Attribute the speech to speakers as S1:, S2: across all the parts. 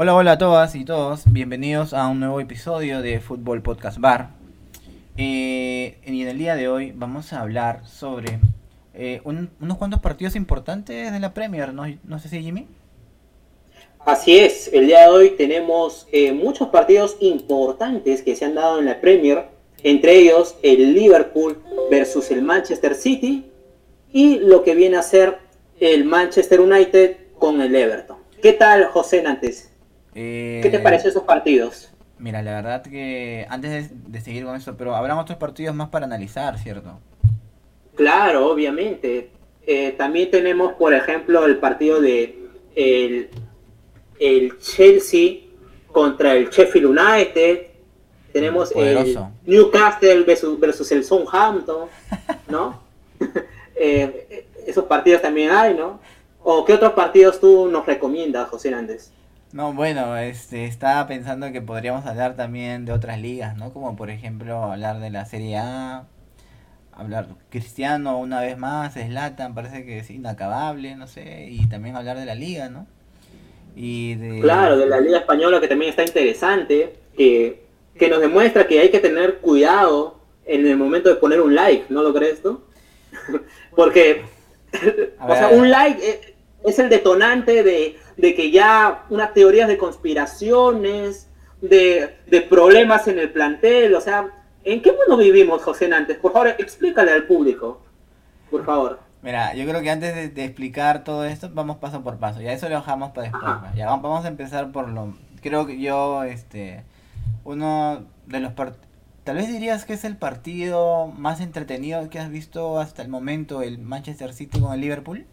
S1: Hola, hola a todas y todos. Bienvenidos a un nuevo episodio de Fútbol Podcast Bar. Eh, y en el día de hoy vamos a hablar sobre eh, un- unos cuantos partidos importantes de la Premier. ¿No, no sé si Jimmy?
S2: Así es, el día de hoy tenemos eh, muchos partidos importantes que se han dado en la Premier, entre ellos el Liverpool versus el Manchester City y lo que viene a ser el Manchester United con el Everton. ¿Qué tal, José Nantes?
S1: Eh,
S2: ¿Qué te pareció esos partidos?
S1: Mira, la verdad que antes de, de seguir con esto, pero habrán otros partidos más para analizar, ¿cierto?
S2: Claro, obviamente. Eh, también tenemos, por ejemplo, el partido de el, el Chelsea contra el Sheffield United. Tenemos el. Newcastle versus, versus el Southampton, ¿no? Eh, esos partidos también hay, ¿no? ¿O qué otros partidos tú nos recomiendas, José Nández?
S1: No, bueno, este, estaba pensando que podríamos hablar también de otras ligas, ¿no? Como por ejemplo hablar de la Serie A, hablar Cristiano una vez más, Zlatan, parece que es inacabable, no sé, y también hablar de la liga, ¿no? Y de...
S2: Claro, de la Liga Española que también está interesante, que, que nos demuestra que hay que tener cuidado en el momento de poner un like, ¿no lo crees tú? Porque, o sea, un like es, es el detonante de, de que ya unas teorías de conspiraciones, de, de problemas en el plantel, o sea, ¿en qué mundo vivimos, José Nantes? Por favor, explícale al público, por favor.
S1: Mira, yo creo que antes de, de explicar todo esto, vamos paso por paso. Ya eso lo dejamos para después.
S2: Ajá.
S1: ¿va? Ya vamos, vamos a empezar por lo... Creo que yo, este, uno de los partidos... Tal vez dirías que es el partido más entretenido que has visto hasta el momento, el Manchester City con el Liverpool.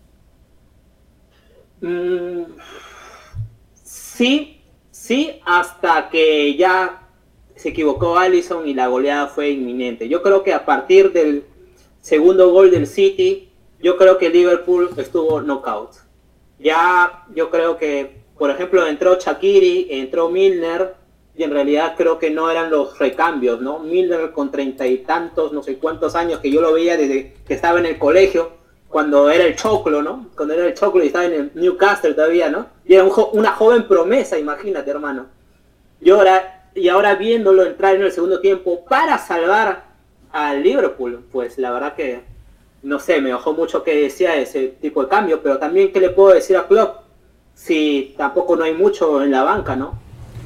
S2: Sí, sí, hasta que ya se equivocó Allison y la goleada fue inminente. Yo creo que a partir del segundo gol del City, yo creo que Liverpool estuvo knockout. Ya yo creo que, por ejemplo, entró Shakiri, entró Milner, y en realidad creo que no eran los recambios, ¿no? Milner con treinta y tantos, no sé cuántos años, que yo lo veía desde que estaba en el colegio, cuando era el Choclo, ¿no? Cuando era el Choclo y estaba en el Newcastle todavía, ¿no? Y era un jo- una joven promesa, imagínate, hermano. Y ahora, y ahora viéndolo entrar en el segundo tiempo para salvar al Liverpool, pues la verdad que, no sé, me dejó mucho que decía ese tipo de cambio, pero también, ¿qué le puedo decir a Klopp? Si tampoco no hay mucho en la banca, ¿no?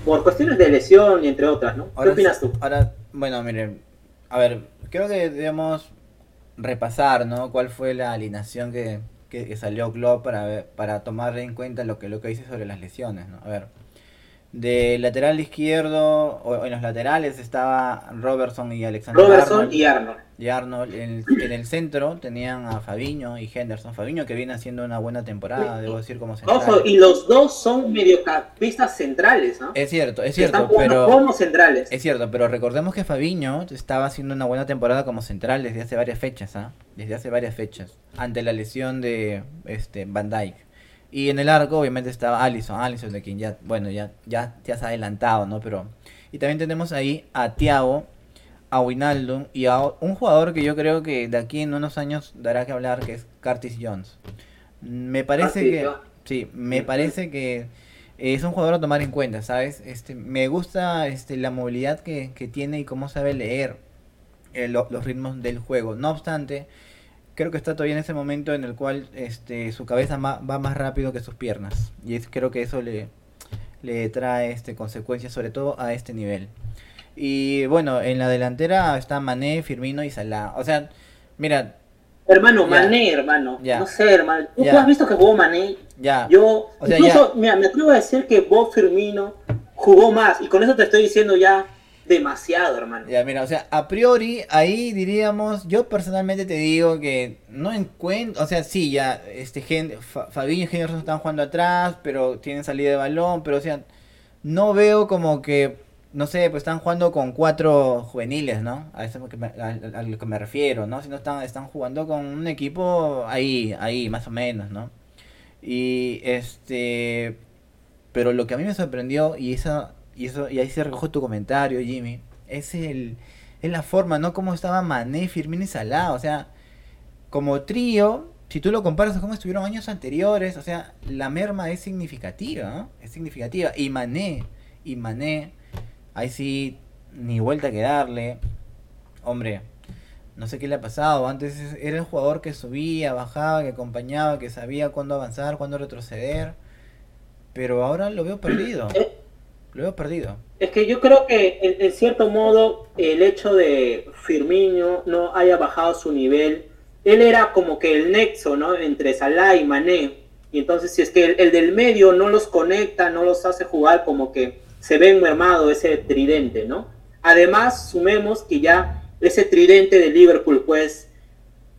S2: Por cuestiones de lesión y entre otras, ¿no? ¿Qué opinas tú?
S1: Ahora, bueno, miren, a ver, creo que debemos repasar, ¿no? ¿Cuál fue la alineación que, que, salió Klopp para, para tomar en cuenta lo que, lo que dice sobre las lesiones, ¿no? A ver, de lateral izquierdo, o en los laterales estaba Robertson y Alexander
S2: Robertson
S1: Arnold.
S2: y Arnold.
S1: y Arnold. En, en el centro tenían a Fabiño y Henderson. Fabiño que viene haciendo una buena temporada, debo decir, como central.
S2: Ojo, y los dos son mediocampistas centrales, ¿no?
S1: Es cierto, es
S2: están
S1: cierto,
S2: jugando
S1: pero...
S2: como centrales.
S1: Es cierto, pero recordemos que Fabiño estaba haciendo una buena temporada como central desde hace varias fechas, ¿ah? Desde hace varias fechas, ante la lesión de este Van Dijk. Y en el arco obviamente estaba Allison, Allison de quien ya, bueno, ya ya ya se ha adelantado, ¿no? Pero y también tenemos ahí a Thiago, a Wijnaldum y a un jugador que yo creo que de aquí en unos años dará que hablar que es Curtis Jones. Me parece
S2: Curtis
S1: que sí, me parece que es un jugador a tomar en cuenta, ¿sabes? Este, me gusta este, la movilidad que, que tiene y cómo sabe leer eh, lo- los ritmos del juego. No obstante, creo que está todavía en ese momento en el cual este, su cabeza va más rápido que sus piernas. Y es, creo que eso le, le trae este, consecuencias, sobre todo a este nivel. Y bueno, en la delantera está Mané, Firmino y Salah. O sea, mira,
S2: Hermano,
S1: Ya.
S2: Mané, hermano.
S1: Ya.
S2: No sé, hermano. ¿Tú,
S1: Ya.
S2: has visto que jugó Mané?
S1: ya.
S2: Yo,
S1: O sea,
S2: incluso, mira, me atrevo a decir que Bob Firmino jugó más. Y con eso te estoy diciendo ya demasiado, hermano.
S1: Ya, mira, o sea, a priori, ahí diríamos, yo personalmente te digo que no encuentro, o sea, sí, ya, este, Gen, Fa- Fabinho y Henderson están jugando atrás, pero tienen salida de balón, pero, o sea, no veo como que, no sé, pues están jugando con cuatro juveniles, ¿no? A eso que lo que me refiero, ¿no? Si no están, están jugando con un equipo ahí, ahí, más o menos, ¿no? Y, este, pero lo que a mí me sorprendió, y eso, y eso, y ahí se recoge tu comentario, Jimmy, es el, es la forma, ¿no? Cómo estaba Mané, Firmino y Salah, o sea, como trío, si tú lo comparas a cómo estuvieron años anteriores, o sea, la merma es significativa, ¿no? Es significativa. Y Mané, y Mané, ahí sí, ni vuelta que darle. Hombre, no sé qué le ha pasado. Antes era el jugador que subía, bajaba, que acompañaba, que sabía cuándo avanzar, cuándo retroceder. Pero ahora lo veo perdido. Lo perdido.
S2: Es que yo creo que en, cierto modo el hecho de Firmino no haya bajado su nivel, él era como que el nexo, ¿no? Entre Salah y Mané. Y entonces si es que el, el del medio no los conecta, no los hace jugar, como que se ve mermado ese tridente, ¿no? Además, sumemos que ya ese tridente de Liverpool, pues,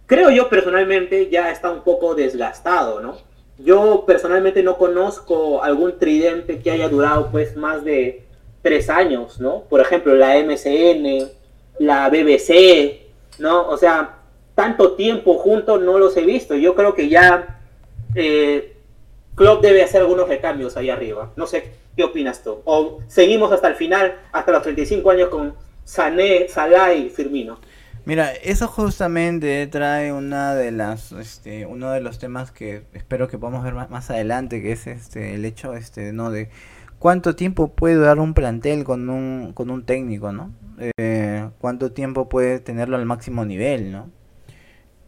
S2: creo yo personalmente ya está un poco desgastado, ¿no? Yo personalmente no conozco algún tridente que haya durado pues más de tres años, ¿no? Por ejemplo, la MCN, la BBC, ¿no? O sea, tanto tiempo juntos no los he visto. Yo creo que ya eh, debe hacer algunos recambios ahí arriba. No sé, ¿qué opinas tú? O seguimos hasta el final, hasta los 35 años con Sané, Salah y Firmino.
S1: Mira, eso justamente trae una de las, este, uno de los temas que espero que podamos ver más, más adelante, que es este, el hecho, este, no, de cuánto tiempo puede durar un plantel con un, con un técnico, ¿no? Eh, cuánto tiempo puede tenerlo al máximo nivel, ¿no?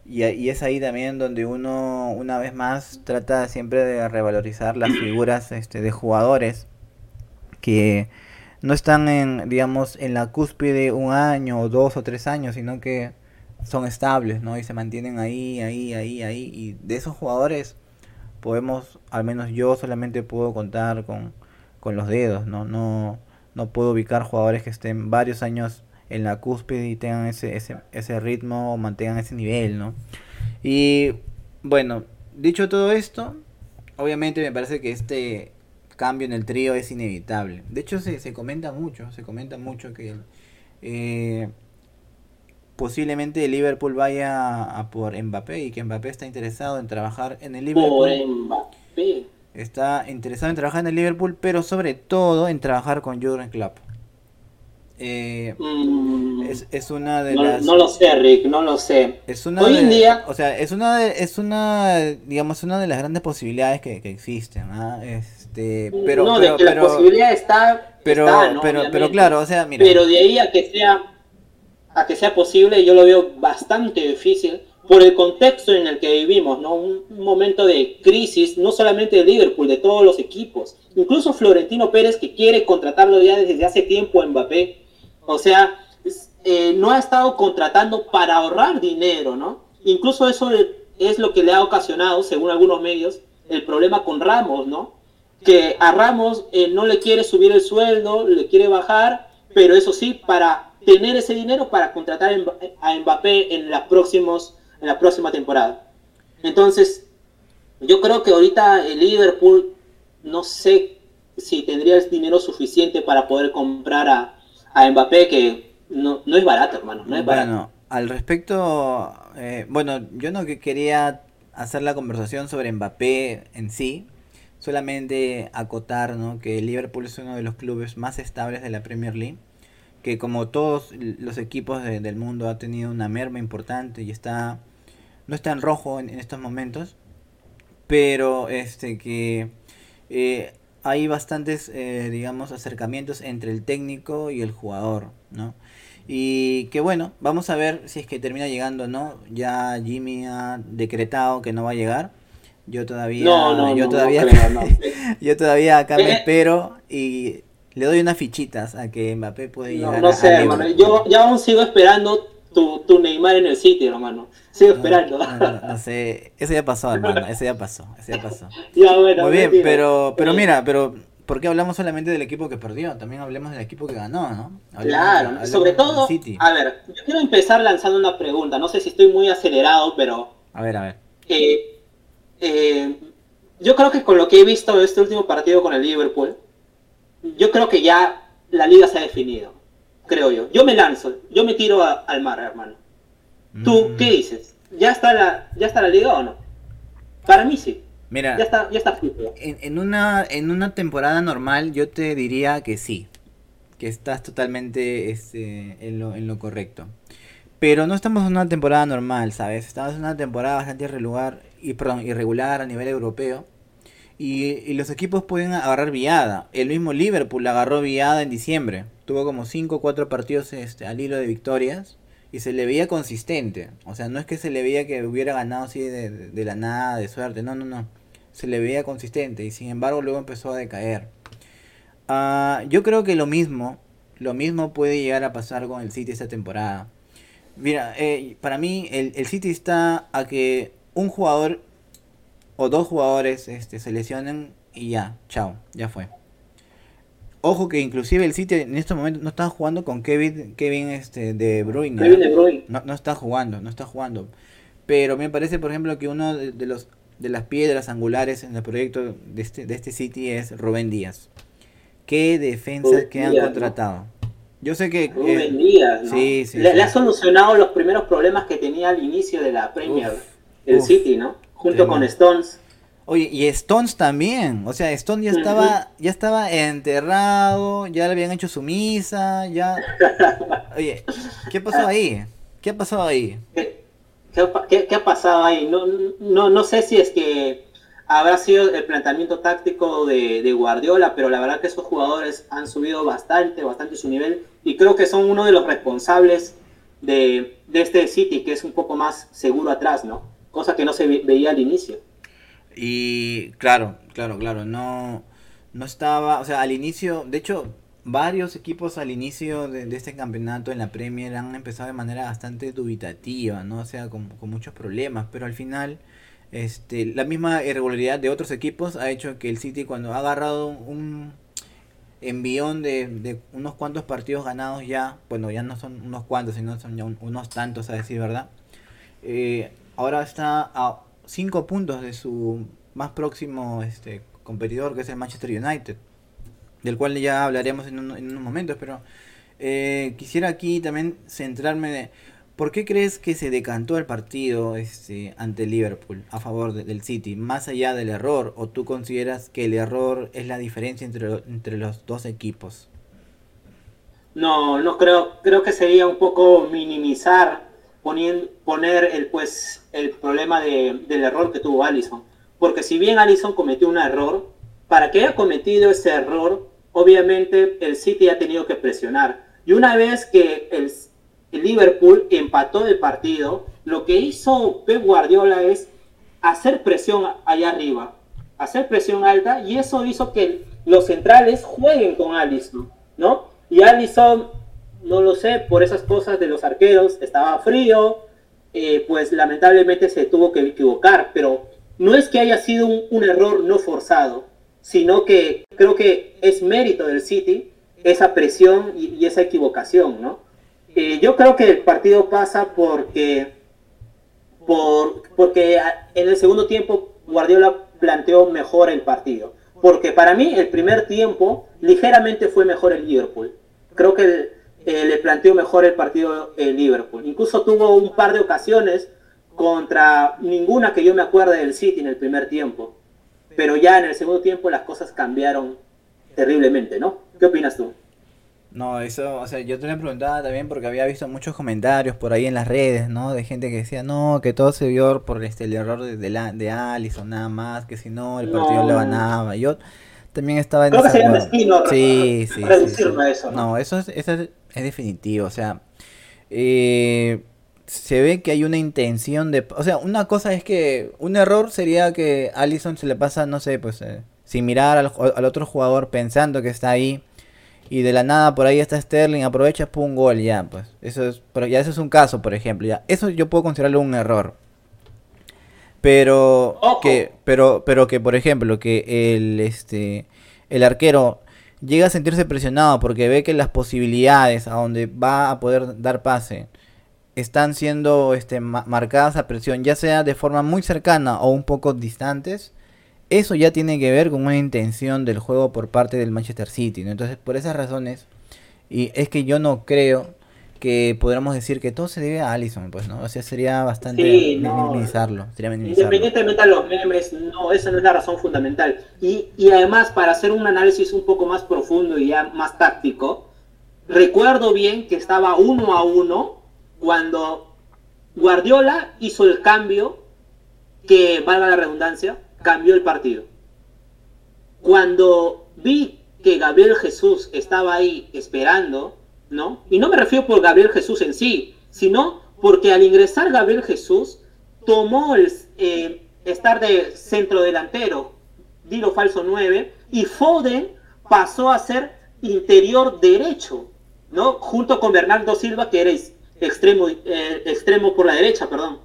S1: Y, y es ahí también donde uno, una vez más, trata siempre de revalorizar las figuras, este, de jugadores que no están en, digamos, en la cúspide un año o dos o tres años, sino que son estables, ¿no? Y se mantienen ahí, ahí, ahí, ahí. Y de esos jugadores podemos, al menos yo solamente puedo contar con, con los dedos, ¿no? No, no puedo ubicar jugadores que estén varios años en la cúspide y tengan ese, ese, ese ritmo mantengan ese nivel, ¿no? Y bueno, dicho todo esto, obviamente me parece que este cambio en el trío es inevitable. De hecho, se, se comenta mucho, se comenta mucho que eh, posiblemente el Liverpool vaya a por Mbappé y que Mbappé está interesado en trabajar en el
S2: Por
S1: Liverpool.
S2: Mbappé.
S1: Está interesado en trabajar en el Liverpool, pero sobre todo en trabajar con Jurgen Klopp. Eh,
S2: Mm,
S1: es, es una de
S2: no,
S1: las
S2: no lo sé, Rick, no lo sé.
S1: es una
S2: Hoy en día-
S1: o sea, es una de- es una digamos una de las grandes posibilidades que, que existen, ¿ah? Este, pero
S2: no,
S1: pero
S2: de que la posibilidad está.
S1: pero
S2: está, ¿no?
S1: pero, pero claro, o sea, mira,
S2: Pero de ahí a que sea a que sea posible, yo lo veo bastante difícil por el contexto en el que vivimos, ¿no? Un, momento de crisis, no solamente de Liverpool, de todos los equipos. Incluso Florentino Pérez, que quiere contratarlo ya desde hace tiempo a Mbappé. O sea, eh, no ha estado contratando para ahorrar dinero, ¿no? Incluso eso es lo que le ha ocasionado, según algunos medios, el problema con Ramos, ¿no? Que a Ramos eh, no le quiere subir el sueldo, le quiere bajar, pero eso sí, para tener ese dinero para contratar a Mba- a Mbappé en, la próximos, en la próxima temporada. Entonces, yo creo que ahorita el Liverpool, no sé si tendría el dinero suficiente para poder comprar a, a Mbappé, que no, no es barato, hermano, no es barato.
S1: Bueno, al respecto, eh, bueno, yo no que quería hacer la conversación sobre Mbappé en sí, solamente acotar, ¿no? que Liverpool es uno de los clubes más estables de la Premier League, que como todos los equipos de- del mundo ha tenido una merma importante y está no está en rojo en, en estos momentos, pero este que eh, hay bastantes, eh, digamos, acercamientos entre el técnico y el jugador, ¿no? Y que bueno, vamos a ver si es que termina llegando o no. Ya Jimmy ha decretado que no va a llegar. Yo todavía,
S2: No, no,
S1: yo
S2: no,
S1: todavía,
S2: no creo, no.
S1: yo todavía acá me
S2: Eh.
S1: espero y le doy unas fichitas a que Mbappé puede
S2: No,
S1: llegar
S2: no
S1: a-
S2: sé,
S1: a
S2: hermano. Yo ya aún sigo esperando tu, tu Neymar en el sitio, hermano. Sigo esperando.
S1: No, no, no sé, eso ya pasó, hermano, eso ya pasó, eso ya pasó.
S2: ya, bueno,
S1: Muy bien,
S2: mentira.
S1: pero, pero
S2: Eh,
S1: mira, pero ¿por qué hablamos solamente del equipo que perdió? También hablemos del equipo que ganó, ¿no?
S2: Claro, sobre todo,
S1: City.
S2: a ver, yo quiero empezar lanzando una pregunta. No sé si estoy muy acelerado, pero
S1: A ver, a ver.
S2: eh, eh, yo creo que con lo que he visto de este último partido con el Liverpool, yo creo que ya la liga se ha definido. Creo yo. Yo me lanzo, yo me tiro a- al mar, hermano. ¿Tú
S1: Mm,
S2: qué dices? ¿Ya está la, ya está la liga o no? Para mí sí.
S1: Mira,
S2: Ya está, ya está
S1: en, en una, en una temporada normal yo te diría que sí, que estás totalmente este, en, lo, en lo correcto. Pero no estamos en una temporada normal, ¿sabes? Estamos en una temporada bastante irregular, y, perdón, irregular a nivel europeo. Y, los equipos pueden agarrar viada. El mismo Liverpool agarró viada en diciembre. Tuvo como 5 o 4 partidos este, al hilo de victorias. Y se le veía consistente. O sea, no es que se le veía que hubiera ganado así de, la nada, de suerte. No, no, no. Se le veía consistente. Y sin embargo luego empezó a decaer. Ah, yo creo que lo mismo, lo mismo puede llegar a pasar con el City esta temporada. Mira, eh, para mí el, el City está a que un jugador o dos jugadores este, se lesionen y ya, chao, ya fue. Ojo que inclusive el City en estos momentos no está jugando con Kevin, Kevin este, de Bruyne.
S2: Kevin de Bruyne.
S1: No, no está jugando, no está jugando. Pero me parece, por ejemplo, que uno de, los de las piedras angulares en el proyecto de este, de este City es Rubén Díaz. ¿Qué defensas que han contratado? Yo sé que...
S2: Rubén eh, Díaz, sí, sí, le, ha solucionado los primeros problemas que tenía al inicio de la Premier, el City, ¿no? junto con Stones.
S1: Oye, y Stones también, o sea, Stones ya estaba, ya estaba enterrado, ya le habían hecho su misa, ya. Oye, ¿qué pasó ahí? ¿Qué ha pasado ahí?
S2: ¿Qué, ha pasado ahí? No, no, no sé si es que habrá sido el planteamiento táctico de, Guardiola, pero la verdad que esos jugadores han subido bastante, bastante su nivel y creo que son uno de los responsables de, de este City, que es un poco más seguro atrás, ¿no? Cosa que no se veía al inicio.
S1: Y claro, claro, claro, no, no estaba, o sea, al inicio, de hecho, varios equipos al inicio de, este campeonato en la Premier han empezado de manera bastante dubitativa, ¿no? O sea, con, muchos problemas, pero al final, este, la misma irregularidad de otros equipos ha hecho que el City cuando ha agarrado un envión de, de unos cuantos partidos ganados ya, bueno, ya no son unos cuantos, sino son ya unos tantos a decir verdad, eh, ahora está a 5 puntos de su más próximo este, competidor, que es el Manchester United, del cual ya hablaremos en, unos momentos, pero eh, quisiera aquí también centrarme de... ¿Por qué crees que se decantó el partido este, ante Liverpool a favor del City, más allá del error? ¿O tú consideras que el error es la diferencia entre, entre los dos equipos?
S2: No, no creo, creo que sería un poco minimizar poner el, pues, el problema del error que tuvo Allison. Porque si bien Allison cometió un error, para que haya cometido ese error, obviamente el City ha tenido que presionar. Y una vez que el, Liverpool empató el partido, lo que hizo Pep Guardiola es hacer presión allá arriba, hacer presión alta, y eso hizo que los centrales jueguen con Allison, ¿no? Y Allison no lo sé, por esas cosas de los arqueros, estaba frío, eh, pues lamentablemente se tuvo que equivocar, pero no es que haya sido un, error no forzado, sino que creo que es mérito del City esa presión y, esa equivocación, ¿no? Eh, yo creo que el partido pasa porque, por, porque en el segundo tiempo Guardiola planteó mejor el partido. Porque para mí el primer tiempo ligeramente fue mejor el Liverpool. Creo que el, eh, le planteó mejor el partido el Liverpool. Incluso tuvo un par de ocasiones contra ninguna que yo me acuerde del City en el primer tiempo. Pero ya en el segundo tiempo las cosas cambiaron terriblemente, ¿no? ¿Qué opinas tú?
S1: No, eso, o sea, yo te lo preguntaba también porque había visto muchos comentarios por ahí en las redes, ¿no? De gente que decía, no, que todo se vio por este, el error de, de, la, de Allison, nada más, que si no, el partido le ganaba. Yo también estaba en
S2: Creo que sería mezquino
S1: sí, sí, sí, eso. ¿no? no, eso es, eso es definitivo, o sea, eh, se ve que hay una intención de... O sea, una cosa es que un error sería que Allison se le pasa, no sé, pues eh, sin mirar al, otro jugador pensando que está ahí y de la nada por ahí está Sterling, aprovecha, pum, gol, ya, pues. Eso es, pero ya eso es un caso, por ejemplo, ya. Eso yo puedo considerarlo un error. Pero que pero pero que por ejemplo, que el este el arquero llega a sentirse presionado porque ve que las posibilidades a donde va a poder dar pase están siendo este, marcadas a presión, ya sea de forma muy cercana o un poco distantes, eso ya tiene que ver con una intención del juego por parte del Manchester City. Entonces, por esas razones, y es que yo no creo que podríamos decir que todo se debe a Allison, pues, ¿no? O sea, sería bastante minimizarlo,
S2: Independientemente de los memes, no, esa no es la razón fundamental. Y, y además, para hacer un análisis un poco más profundo y ya más táctico, recuerdo bien que estaba uno a uno cuando Guardiola hizo el cambio que, valga la redundancia, cambió el partido. Cuando vi que Gabriel Jesús estaba ahí esperando, ¿no? Y no me refiero por Gabriel Jesús en sí, sino porque al ingresar Gabriel Jesús tomó el eh, estar de centro delantero, Dilo falso 9, y Foden pasó a ser interior derecho, ¿no? Junto con Bernardo Silva, que era extremo, eh, extremo por la derecha, perdón.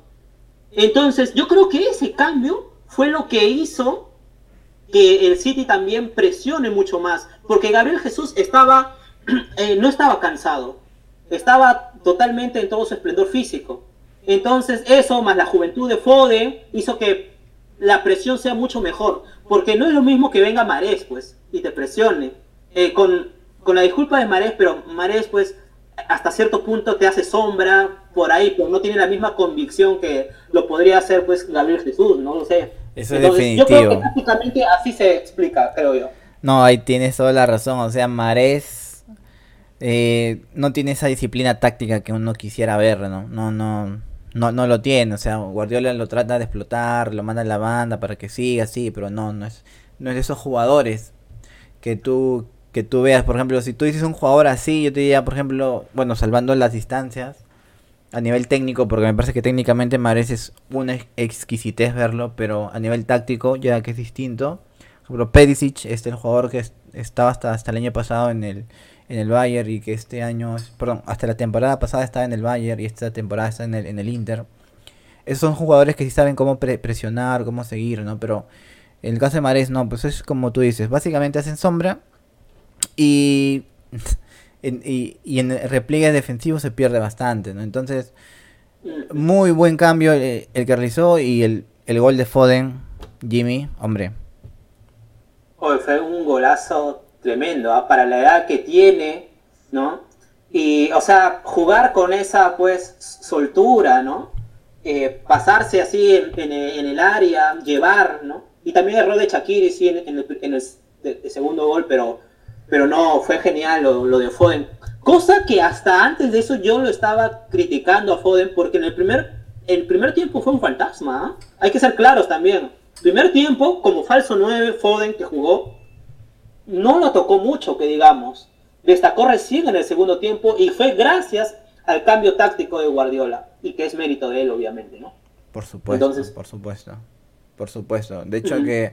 S2: Entonces, yo creo que ese cambio fue lo que hizo que el City también presione mucho más, porque Gabriel Jesús estaba, eh, no estaba cansado, estaba totalmente en todo su esplendor físico. Entonces, eso más la juventud de Foden hizo que la presión sea mucho mejor, porque no es lo mismo que venga Marés, pues, y te presione. Eh, con, con la disculpa de Marés, pero Marés, pues, hasta cierto punto te hace sombra por ahí, pero no tiene la misma convicción que lo podría hacer, pues, Gabriel Jesús, no lo sé.
S1: Eso es definitivo.
S2: Yo creo que prácticamente así se explica, creo yo.
S1: No, ahí tienes toda la razón. O sea, Marés eh, no tiene esa disciplina táctica que uno quisiera ver, ¿no? No, no, no, no lo tiene. O sea, Guardiola lo trata de explotar, lo manda a la banda para que siga así, pero no, no es, no es de esos jugadores que tú, que tú veas. Por ejemplo, si tú dices un jugador así, yo te diría, por ejemplo, bueno, salvando las distancias a nivel técnico, porque me parece que técnicamente Marés es una exquisitez verlo, pero a nivel táctico, ya que es distinto. Por ejemplo, Pedicic, este el jugador que estaba hasta, hasta el año pasado en el, en el Bayern y que este año, perdón, hasta la temporada pasada estaba en el Bayern y esta temporada está en el, en el Inter. Esos son jugadores que sí saben cómo presionar, cómo seguir, ¿no? Pero en el caso de Marés, no, pues es como tú dices, básicamente hacen sombra y y, en el repliegue defensivo se pierde bastante, ¿no? Entonces, muy buen cambio el, que realizó y el, gol de Foden, Jimmy, hombre.
S2: fue un golazo tremendo, ¿ah? para la edad que tiene, ¿no? Y, o sea, jugar con esa, pues, soltura, ¿no? Eh, pasarse así en, el área, llevar, ¿no? Y también el de Shakiri, sí, en, el, segundo gol, pero pero no, fue genial lo, de Foden. Cosa que hasta antes de eso yo lo estaba criticando a Foden porque en el primer, el primer tiempo fue un fantasma. ¿ah? Hay que ser claros también. Primer tiempo, como falso 9, Foden que jugó, no lo tocó mucho, que digamos. Destacó recién en el segundo tiempo y fue gracias al cambio táctico de Guardiola. Y que es mérito de él, obviamente, ¿no?
S1: Por supuesto, Entonces, por supuesto. Por supuesto. De hecho que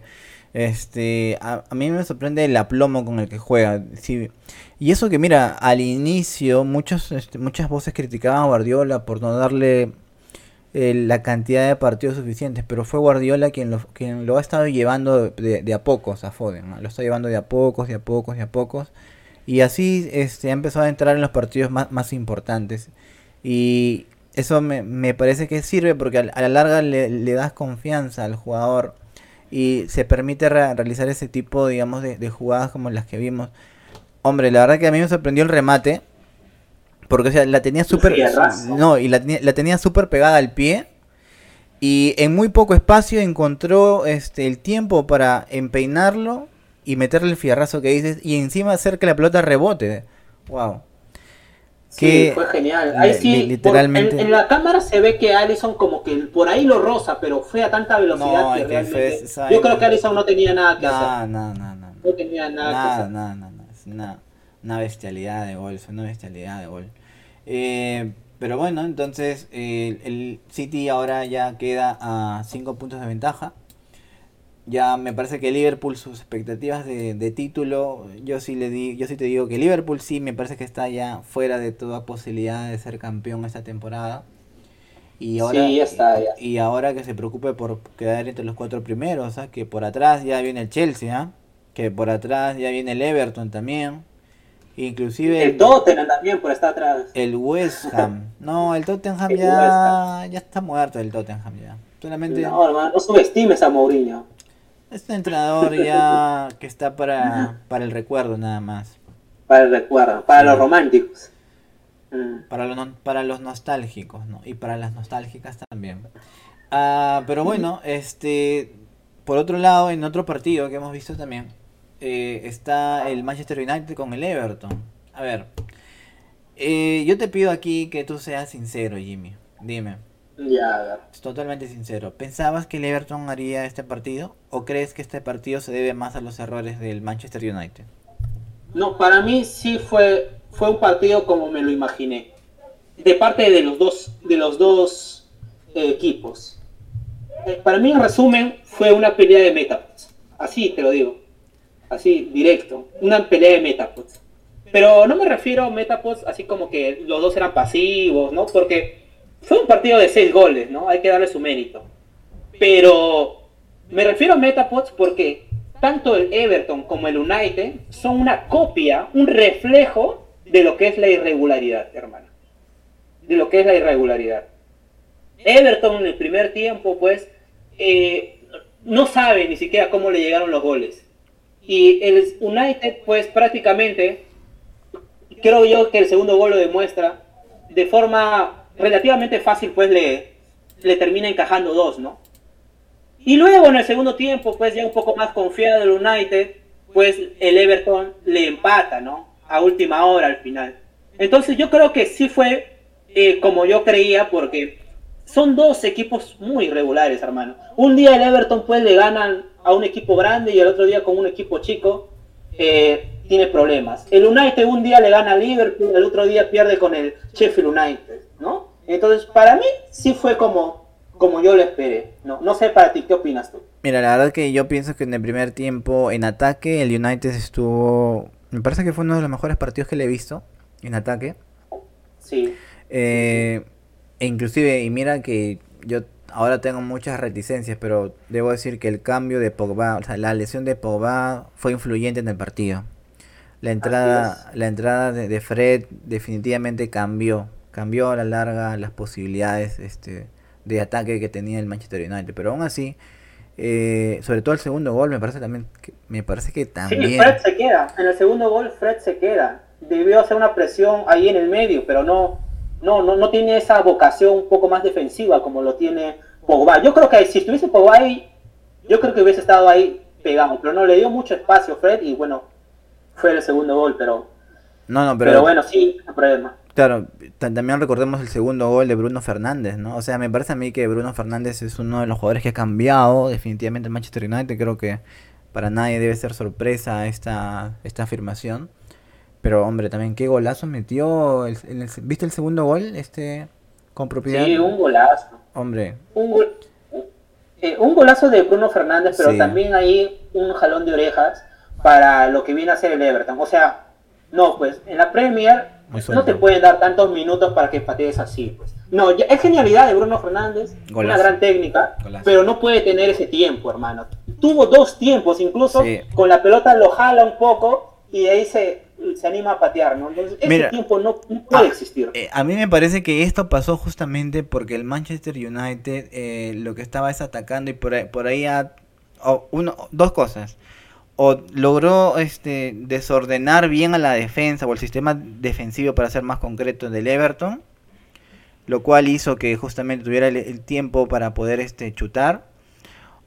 S1: este, a, mí me sorprende el aplomo con el que juega. Sí. Y eso que, mira, al inicio muchos, este, muchas voces criticaban a Guardiola por no darle eh, la cantidad de partidos suficientes, pero fue Guardiola quien lo, ha estado llevando de, a pocos a Foden. Lo está llevando de a pocos, de a pocos, de a pocos. Y así este, ha empezado a entrar en los partidos más, importantes. Y eso me, parece que sirve porque a, la larga le, das confianza al jugador y se permite realizar ese tipo, digamos, de, jugadas como las que vimos. Hombre, la verdad que a mí me sorprendió el remate, porque o sea, la tenía súper... No, y la, la tenía súper pegada al pie. Y en muy poco espacio encontró este el tiempo para empeinarlo y meterle el fierrazo que dices y encima hacer que la pelota rebote. Wow.
S2: Sí, fue genial. Ahí sí, literalmente... en, la cámara se ve que Allison como que por ahí lo rosa, pero fue a tanta velocidad que, realmente... Yo creo que Allison no tenía nada que hacer.
S1: No, no, no.
S2: No tenía nada, que hacer.
S1: No, no, no. Es una, una bestialidad de gol, una bestialidad de gol. Eh, pero bueno, entonces eh, el City ahora ya queda a 5 puntos de ventaja ya me parece que Liverpool, sus expectativas de, título, yo sí le di, yo sí te digo que Liverpool sí me parece que está ya fuera de toda posibilidad de ser campeón esta temporada. Y ahora,
S2: sí, ya está,
S1: Y ahora que se preocupe por quedar entre los cuatro primeros, que por atrás ya viene el Chelsea, ¿ah? que por atrás ya viene el Everton también. Inclusive
S2: el, Tottenham también por estar atrás.
S1: El West Ham. No, el Tottenham ya, ya está muerto el Tottenham ya.
S2: Solamente... No, hermano, no subestimes a Mourinho.
S1: Este entrenador ya que está para, para el recuerdo nada más.
S2: Para el recuerdo, para los románticos.
S1: Mm. Para, los, para los nostálgicos, ¿no? Y para las nostálgicas también. Ah, pero bueno, este por otro lado, en otro partido que hemos visto también, eh, está el Manchester United con el Everton. A ver, eh, yo te pido aquí que tú seas sincero, Jimmy. Dime,
S2: Ya,
S1: Totalmente sincero. ¿Pensabas que el Everton haría este partido? ¿O crees que este partido se debe más a los errores del Manchester United?
S2: No, para mí sí fue, fue un partido como me lo imaginé. De parte de los dos, de los dos eh, equipos. Eh, para mí, en resumen, fue una pelea de metapods. Así te lo digo. Así, directo. Una pelea de metapods. Pero no me refiero a metapods así como que los dos eran pasivos, ¿no? Porque fue un partido de seis goles, ¿no? Hay que darle su mérito. Pero me refiero a metapods porque tanto el Everton como el United son una copia, un reflejo de lo que es la irregularidad, hermano. De lo que es la irregularidad. Everton en el primer tiempo, pues, eh, no sabe ni siquiera cómo le llegaron los goles. Y el United, pues, prácticamente, creo yo que el segundo gol lo demuestra, de forma relativamente fácil, pues, le, le termina encajando dos, ¿no? Y luego en el segundo tiempo, pues ya un poco más confiado el United, pues el Everton le empata, ¿no? A última hora al final. Entonces yo creo que sí fue eh, como yo creía, porque son dos equipos muy irregulares, hermano. Un día el Everton pues le ganan a un equipo grande y el otro día con un equipo chico eh, tiene problemas. El United un día le gana a Liverpool, el otro día pierde con el Sheffield United, ¿no? Entonces para mí sí fue como como yo lo esperé. No, no sé para ti, ¿qué opinas tú?
S1: Mira, la verdad que yo pienso que en el primer tiempo en ataque el United estuvo... Me parece que fue uno de los mejores partidos que le he visto en ataque.
S2: Sí.
S1: Eh, e inclusive, y mira que yo ahora tengo muchas reticencias, pero debo decir que el cambio de Pogba, o sea, la lesión de Pogba fue influyente en el partido. La entrada, la entrada de, de Fred definitivamente cambió, cambió a la larga las posibilidades este, de ataque que tenía el Manchester United. Pero aún así, eh, sobre todo el segundo gol, me parece también que, me parece que también.
S2: Sí, Fred se queda. En el segundo gol, Fred se queda. Debió hacer una presión ahí en el medio, pero no, no, no, no tiene esa vocación un poco más defensiva como lo tiene Pogba. Yo creo que si estuviese Pogba ahí, yo creo que hubiese estado ahí pegado, pero no le dio mucho espacio Fred y bueno, fue el segundo gol, pero.
S1: No, no, pero.
S2: Pero bueno, sí, no problema.
S1: Claro, también recordemos el segundo gol de Bruno Fernández, ¿no? O sea, me parece a mí que Bruno Fernández es uno de los jugadores que ha cambiado definitivamente el Manchester United. Creo que para nadie debe ser sorpresa esta, esta afirmación. Pero, hombre, también qué golazo metió. El, el, ¿Viste el segundo gol? Este, con propiedad.
S2: Sí, un golazo.
S1: Hombre.
S2: Un, gol, eh, un golazo de Bruno Fernández, pero sí. también ahí un jalón de orejas para lo que viene a ser el Everton. O sea, no, pues en la Premier no te pueden dar tantos minutos para que patees así. Pues. No, es genialidad de Bruno Fernández, Golazo. una gran técnica, Golazo. pero no puede tener ese tiempo, hermano. Tuvo dos tiempos, incluso sí. con la pelota lo jala un poco y de ahí se, se anima a patear, ¿no? Entonces, ese Mira, tiempo no, no puede
S1: a,
S2: existir.
S1: Eh, a mí me parece que esto pasó justamente porque el Manchester United eh, lo que estaba es atacando y por ahí, por ahí a, oh, uno, dos cosas o logró este desordenar bien a la defensa o el sistema defensivo para ser más concreto del Everton, lo cual hizo que justamente tuviera el, el, tiempo para poder este chutar,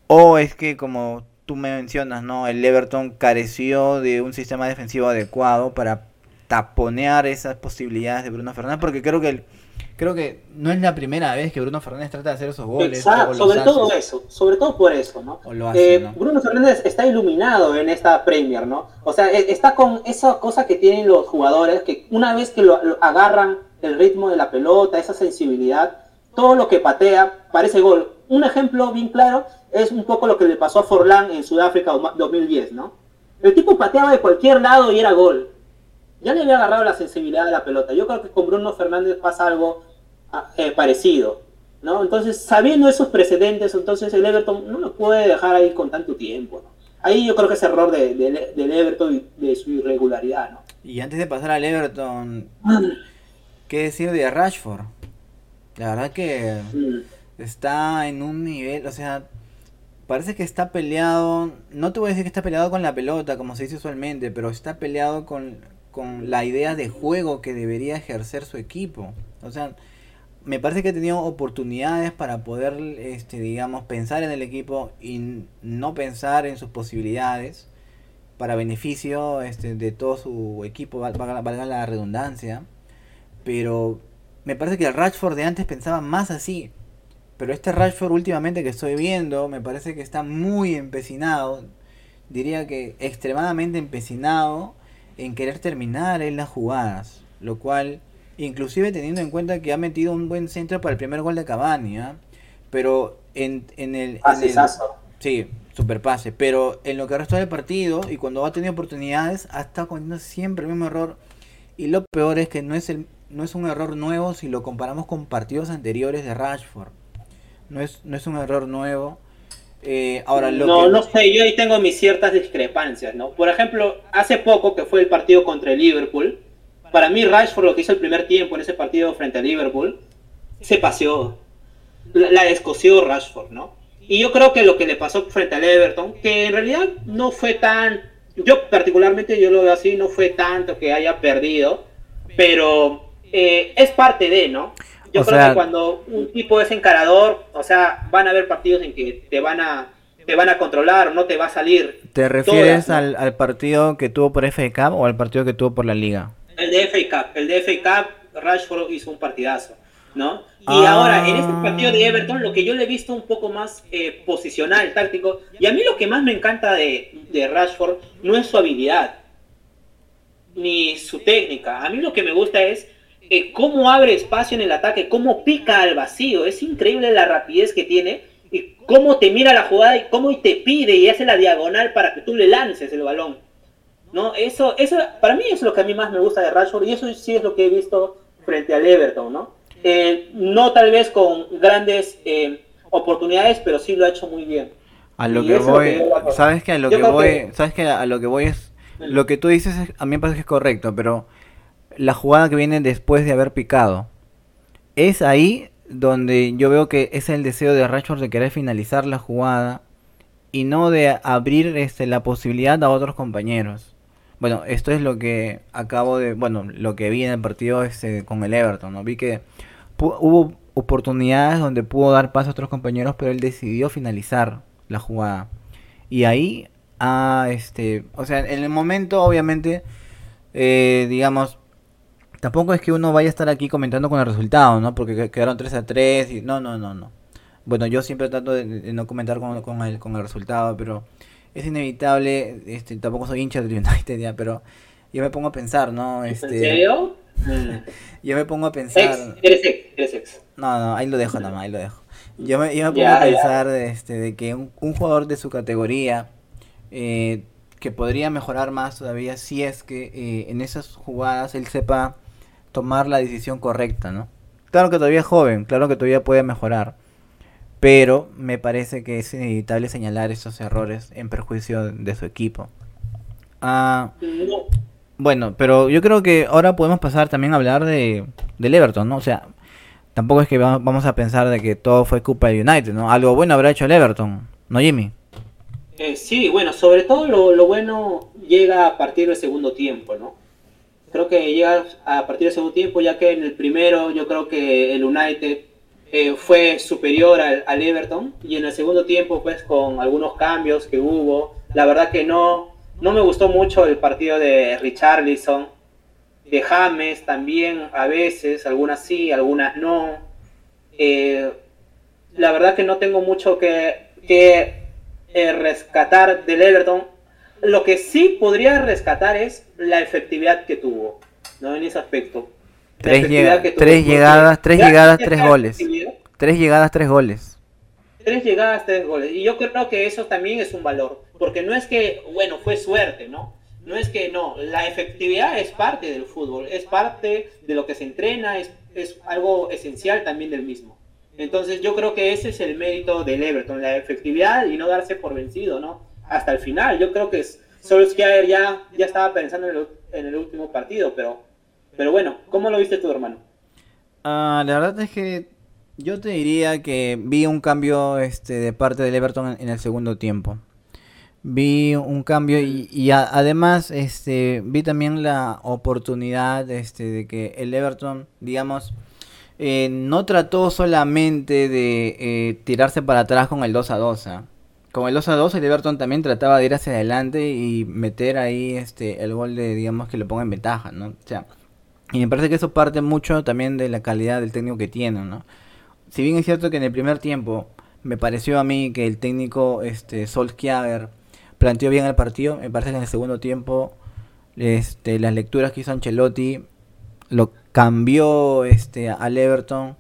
S1: o es que como tú me mencionas, no, el Everton careció de un sistema defensivo adecuado para taponear esas posibilidades de Bruno Fernández, porque creo que el, creo que no es la primera vez que Bruno Fernández trata de hacer esos goles.
S2: Exacto, sobre hace. todo eso, sobre todo por eso, ¿no?
S1: Hace,
S2: eh,
S1: ¿no?
S2: Bruno Fernández está iluminado en esta Premier, ¿no? O sea, e, está con esa cosa que tienen los jugadores, que una vez que lo, lo agarran el ritmo de la pelota, esa sensibilidad, todo lo que patea parece gol. Un ejemplo bien claro es un poco lo que le pasó a Forlán en Sudáfrica 2010, ¿no? El tipo pateaba de cualquier lado y era gol. Ya le había agarrado la sensibilidad de la pelota. Yo creo que con Bruno Fernández pasa algo eh, parecido. ¿no? Entonces, sabiendo esos precedentes, entonces el Everton no lo puede dejar ahí con tanto tiempo. ¿no? Ahí yo creo que es error de, de, del Everton y de su irregularidad. ¿no?
S1: Y antes de pasar al Everton, ¿qué decir de Rashford? La verdad que mm. está en un nivel, o sea, parece que está peleado, no te voy a decir que está peleado con la pelota, como se dice usualmente, pero está peleado con, con la idea de juego que debería ejercer su equipo. O sea, me parece que ha tenido oportunidades para poder, este, digamos, pensar en el equipo y no pensar en sus posibilidades para beneficio este, de todo su equipo, valga, valga la redundancia. Pero me parece que el Rashford de antes pensaba más así. Pero este Rashford últimamente que estoy viendo me parece que está muy empecinado, diría que extremadamente empecinado en querer terminar en las jugadas, lo cual inclusive teniendo en cuenta que ha metido un buen centro para el primer gol de Cavani, ¿ah? pero en, en el... En el sí, super pase, pero en lo que restó del partido y cuando ha tenido oportunidades ha estado cometiendo siempre el mismo error. Y lo peor es que no es el no es un error nuevo si lo comparamos con partidos anteriores de Rashford. No es, no es un error nuevo.
S2: Eh, ahora, lo no, no sé, yo ahí tengo mis ciertas discrepancias, ¿no? Por ejemplo, hace poco que fue el partido contra el Liverpool, para mí Rashford lo que hizo el primer tiempo en ese partido frente a Liverpool, se paseó, la, la descoció Rashford, ¿no? Y yo creo que lo que le pasó frente al Everton, que en realidad no fue tan, yo particularmente yo lo veo así, no fue tanto que haya perdido, pero eh, es parte de, ¿no? Yo creo que cuando un tipo es encarador, o sea, van a haber partidos en que te van a te van a controlar, no te va a salir.
S1: ¿Te refieres al, partido que tuvo por FA Cup o al partido que tuvo por la Liga?
S2: El de FA Cup, el de FA Cup, Rashford hizo un partidazo, ¿no? Y ah. ahora, en este partido de Everton, lo que yo le he visto un poco más eh, posicional, táctico, y a mí lo que más me encanta de, de Rashford no es su habilidad, ni su técnica. A mí lo que me gusta es cómo abre espacio en el ataque, cómo pica al vacío. Es increíble la rapidez que tiene y cómo te mira la jugada y cómo te pide y hace la diagonal para que tú le lances el balón. ¿No? Eso, eso para mí es lo que a mí más me gusta de Rashford y eso sí es lo que he visto frente al Everton, ¿no? Eh, no tal vez con grandes eh, oportunidades, pero sí lo ha hecho muy bien.
S1: A lo que voy, sabes que a lo que voy, sabes que a lo que voy es lo que tú dices a mí me parece que es correcto, pero la jugada que viene después de haber picado. Es ahí donde yo veo que es el deseo de Rashford de querer finalizar la jugada y no de abrir este, la posibilidad a otros compañeros. Bueno, esto es lo que acabo de, bueno, lo que vi en el partido este, con el Everton, ¿no? Vi que hubo oportunidades donde pudo dar paso a otros compañeros, pero él decidió finalizar la jugada. Y ahí, ah, este, o sea, en el momento, obviamente, eh, digamos, tampoco es que uno vaya a estar aquí comentando con el resultado, ¿no? Porque quedaron 3 a 3 y no, no, no, no. Bueno, yo siempre trato de, no comentar con, con, el, con el resultado, pero es inevitable, este, tampoco soy hincha del United ya, pero yo me pongo a pensar, ¿no? Este, ¿En serio? yo me pongo a pensar...
S2: eres ex, eres ex.
S1: No, no, ahí lo dejo nada más, ahí lo dejo. Yo me, yo me pongo a pensar este, de que un, un, jugador de su categoría eh, que podría mejorar más todavía si es que eh, en esas jugadas él sepa tomar la decisión correcta, ¿no? Claro que todavía es joven, claro que todavía puede mejorar, pero me parece que es inevitable señalar esos errores en perjuicio de su equipo. Ah, bueno, pero yo creo que ahora podemos pasar también a hablar de del Everton, ¿no? O sea, tampoco es que vamos a pensar de que todo fue culpa del United, ¿no? Algo bueno habrá hecho el Everton, ¿no, Jimmy?
S2: Eh, sí, bueno, sobre todo lo, lo bueno llega a partir del segundo tiempo, ¿no? Creo que llega a partir del segundo tiempo, ya que en el primero yo creo que el United eh, fue superior al, Everton y en el segundo tiempo pues con algunos cambios que hubo, la verdad que no, no me gustó mucho el partido de Richarlison, de James también a veces, algunas sí, algunas no. Eh, la verdad que no tengo mucho que, que eh, rescatar del Everton lo que sí podría rescatar es la efectividad que tuvo, ¿no? En ese aspecto.
S1: Tres, tres llegadas, tres llegadas, tres goles. Tres llegadas, tres goles.
S2: Tres llegadas, tres goles. Y yo creo que eso también es un valor. Porque no es que, bueno, fue suerte, ¿no? No es que no, la efectividad es parte del fútbol, es parte de lo que se entrena, es, es algo esencial también del mismo. Entonces yo creo que ese es el mérito del Everton, la efectividad y no darse por vencido, ¿no? Hasta el final. Yo creo que Solskjaer ya, ya estaba pensando en el, último partido, pero, pero bueno, ¿cómo lo viste tú, hermano?
S1: Ah, la verdad es que yo te diría que vi un cambio este, de parte del Everton en, el segundo tiempo. Vi un cambio y, además este, vi también la oportunidad este, de que el Everton, digamos, eh, no trató solamente de eh, tirarse para atrás con el 2 a 2 como el 2 a 2, el Everton también trataba de ir hacia adelante y meter ahí este el gol de, digamos, que le ponga en ventaja, ¿no? O sea, y me parece que eso parte mucho también de la calidad del técnico que tiene, ¿no? si bien es cierto que en el primer tiempo me pareció a mí que el técnico este Solskjaer planteó bien el partido, me parece que en el segundo tiempo este, las lecturas que hizo Ancelotti lo cambió este, al Everton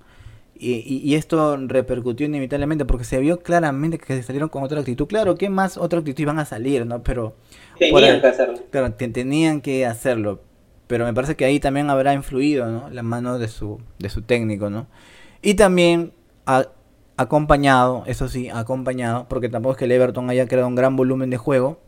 S1: y, esto repercutió inevitablemente porque se vio claramente que se salieron con otra actitud. Claro, ¿qué más otra actitud iban a salir? no Pero
S2: tenían que hacerlo.
S1: Claro, tenían que hacerlo. Pero me parece que ahí también habrá influido ¿no? la mano de su, de su técnico. ¿no? Y también acompañado, eso sí, acompañado, porque tampoco es que el Everton haya creado un gran volumen de juego,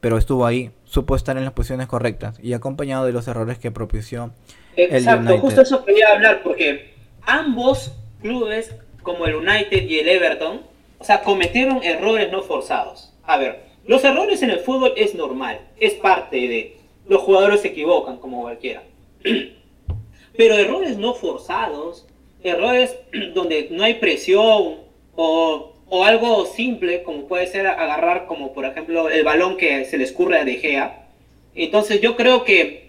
S1: pero estuvo ahí, supo estar en las posiciones correctas y acompañado de los errores que propició
S2: Exacto, justo eso quería hablar porque ambos clubes, como el United y el Everton, o sea, cometieron errores no forzados. A ver, los errores en el fútbol es normal, es parte de... Los jugadores se equivocan como cualquiera. Pero errores no forzados, errores donde no hay presión o o algo simple, como puede ser agarrar, como por ejemplo el balón que se le escurre a De Gea. Entonces yo creo que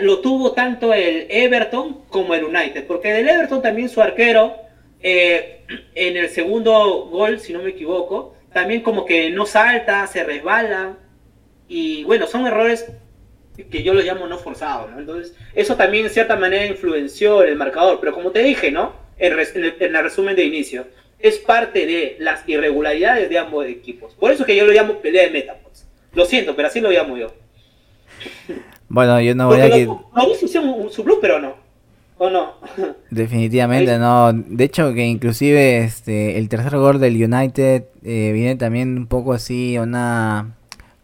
S2: lo tuvo tanto el Everton como el United, porque del Everton también su arquero, eh, en el segundo gol, si no me equivoco, también como que no salta, se resbala, y bueno, son errores que yo los llamo no forzados, Entonces, eso también en cierta manera influenció el marcador, pero como te dije, ¿no? En, en el resumen de inicio, es parte de las irregularidades de ambos equipos. Por eso que yo lo llamo pelea de metapods. Lo siento, pero así lo llamo yo.
S1: Bueno, yo no voy a...
S2: ¿No su, su blue, pero no? ¿O no?
S1: Definitivamente no. De hecho, que inclusive este el tercer gol del United eh, viene también un poco así, una...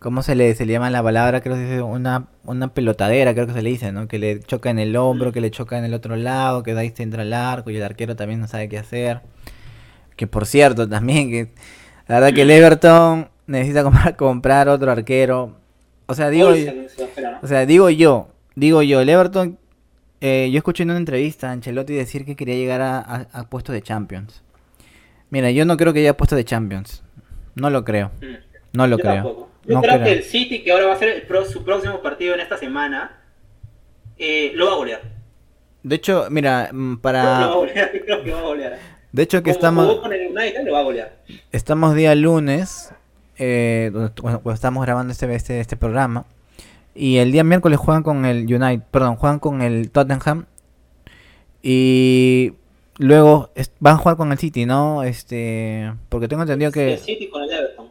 S1: ¿Cómo se le, se le llama la palabra? Creo que se dice una, una pelotadera, creo que se le dice, ¿no? Que le choca en el hombro, que le choca en el otro lado, que de ahí se entra al arco y el arquero también no sabe qué hacer. Que por cierto, también, que la verdad que el Everton necesita comprar, comprar otro arquero. O sea, digo, o sea, digo yo, digo yo, el Everton, eh, yo escuché en una entrevista a Ancelotti decir que quería llegar a, puesto de Champions. Mira, yo no creo que haya puesto de Champions. No lo creo. Mm. No lo creo.
S2: Yo creo, que el City, que ahora va a ser su próximo partido en esta semana, eh, lo va a golear.
S1: De hecho, mira, mm, para...
S2: Lo va a golear, creo que va a golear.
S1: De hecho que estamos... Estamos día lunes, eh, cuando estamos grabando este, este, este programa. Y el día miércoles juegan con el United, perdón, juegan con el Tottenham. Y luego van a jugar con el City, ¿no? Este, porque tengo entendido que...
S2: El City con el Everton.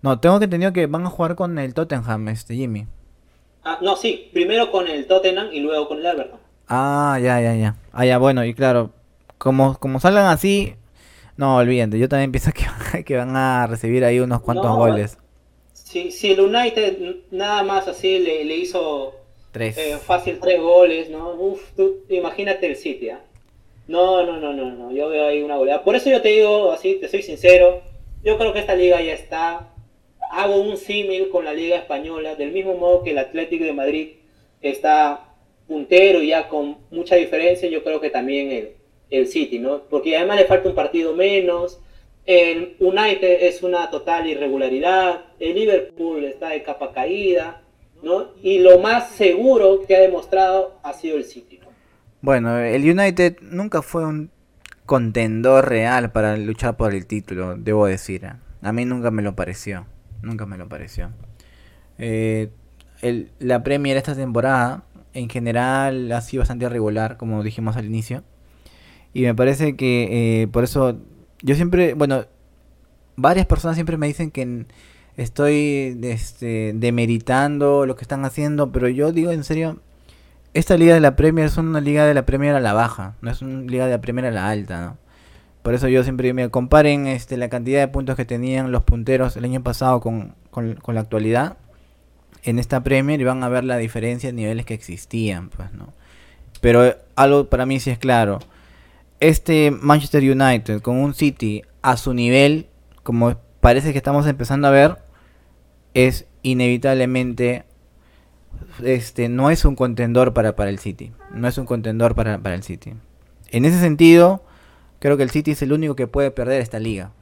S1: No, tengo que entendido que van a jugar con el Tottenham, este Jimmy.
S2: Ah, no, sí, primero con el Tottenham y luego con el Everton.
S1: Ah, ya, ya, ya. Ah, ya, bueno, y claro, como, como salgan así, no, olvídate, yo también pienso que, que van a recibir ahí unos cuantos goles.
S2: Si, si el United nada más así le, le hizo tres. Eh, fácil tres goles, ¿no? Uf, tú imagínate el City, ¿ah? No, no, no, no, no, yo veo ahí una goleada. Por eso yo te digo, así, te soy sincero, yo creo que esta liga ya está. Hago un símil con la liga española, del mismo modo que el Atlético de Madrid está puntero y ya con mucha diferencia, yo creo que también el, el City, ¿no? Porque además le falta un partido menos. El United es una total irregularidad. El Liverpool está de capa caída, ¿no? Y lo más seguro que ha demostrado ha sido el City.
S1: Bueno, el United nunca fue un contendor real para luchar por el título, debo decir. A mí nunca me lo pareció. Nunca me lo pareció. Eh, la Premier esta temporada en general ha sido bastante irregular, como dijimos al inicio. Y me parece que eh, por eso yo siempre, bueno, varias personas siempre me dicen que estoy este, demeritando lo que están haciendo, pero yo digo en serio, esta liga de la Premier es una liga de la Premier a la baja, no es una liga de la Premier a la alta, ¿no? Por eso yo siempre me comparen este, la cantidad de puntos que tenían los punteros el año pasado con, con, con la actualidad en esta Premier y van a ver la diferencia de niveles que existían, pues, ¿no? Pero algo para mí sí es claro este Manchester United con un City a su nivel, como parece que estamos empezando a ver, es inevitablemente este no es un contendor para, para el City. No es un contendor para, para el City. En ese sentido, creo que el City es el único que puede perder esta liga.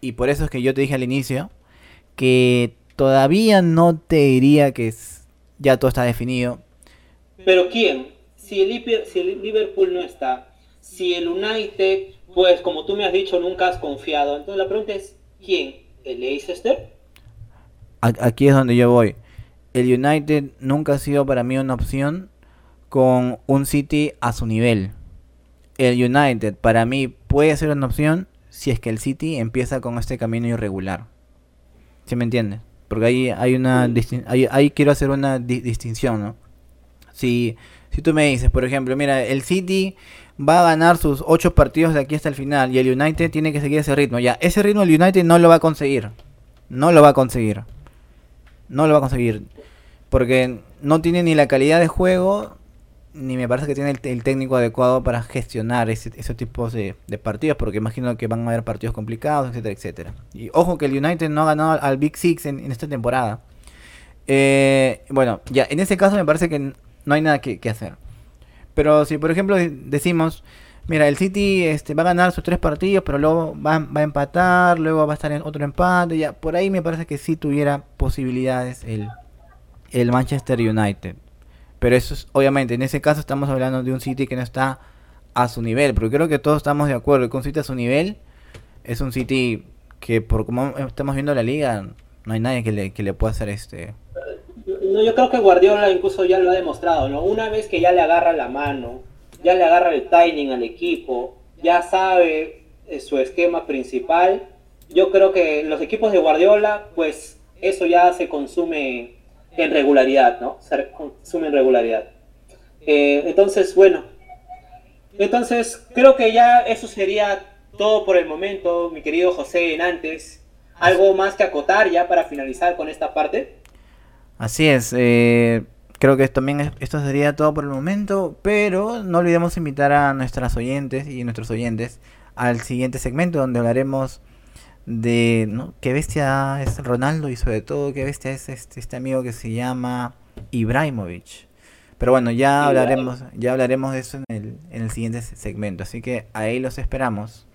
S1: Y por eso es que yo te dije al inicio que todavía no te diría que ya todo está definido.
S2: Pero ¿quién? Si el, si el Liverpool no está, si el United, pues como tú me has dicho, nunca has confiado. Entonces la pregunta es, ¿quién? ¿El Leicester?
S1: Aquí es donde yo voy. El United nunca ha sido para mí una opción con un City a su nivel. El United para mí puede ser una opción si es que el City empieza con este camino irregular. ¿Sí me entiendes? Porque ahí hay una ahí, quiero hacer una distinción, ¿no? Si, si tú me dices, por ejemplo, mira, el City va a ganar sus ocho partidos de aquí hasta el final y el United tiene que seguir ese ritmo. Ya, ese ritmo el United no lo va a conseguir. No lo va a conseguir. No lo va a conseguir. Porque no tiene ni la calidad de juego, ni me parece que tiene el, técnico adecuado para gestionar ese, esos tipos de, partidos, porque imagino que van a haber partidos complicados, etcétera, etcétera. Y ojo que el United no ha ganado al Big Six en, esta temporada. Eh, bueno, ya, en ese caso me parece que no hay nada que, hacer. Pero si por ejemplo decimos, mira, el City este, va a ganar sus tres partidos, pero luego va, va, a empatar, luego va a estar en otro empate, ya, por ahí me parece que sí tuviera posibilidades el, el Manchester United. Pero eso es, obviamente, en ese caso estamos hablando de un City que no está a su nivel. Porque creo que todos estamos de acuerdo que un City a su nivel es un City que, por como estamos viendo la liga, no hay nadie que le, que le pueda hacer este.
S2: No, yo creo que Guardiola incluso ya lo ha demostrado, ¿no? Una vez que ya le agarra la mano, ya le agarra el timing al equipo, ya sabe eh, su esquema principal, yo creo que los equipos de Guardiola, pues eso ya se consume en regularidad, ¿no? Se consume en regularidad. Eh, entonces, bueno, entonces creo que ya eso sería todo por el momento, mi querido José Nantes. ¿Algo más que acotar ya para finalizar con esta parte?
S1: Así es, eh, creo que también esto sería todo por el momento, pero no olvidemos invitar a nuestras oyentes y nuestros oyentes al siguiente segmento donde hablaremos de ¿no? qué bestia es Ronaldo y sobre todo qué bestia es este, este amigo que se llama Ibrahimovic. Pero bueno, ya hablaremos, ya hablaremos de eso en el, en el siguiente segmento, así que ahí los esperamos.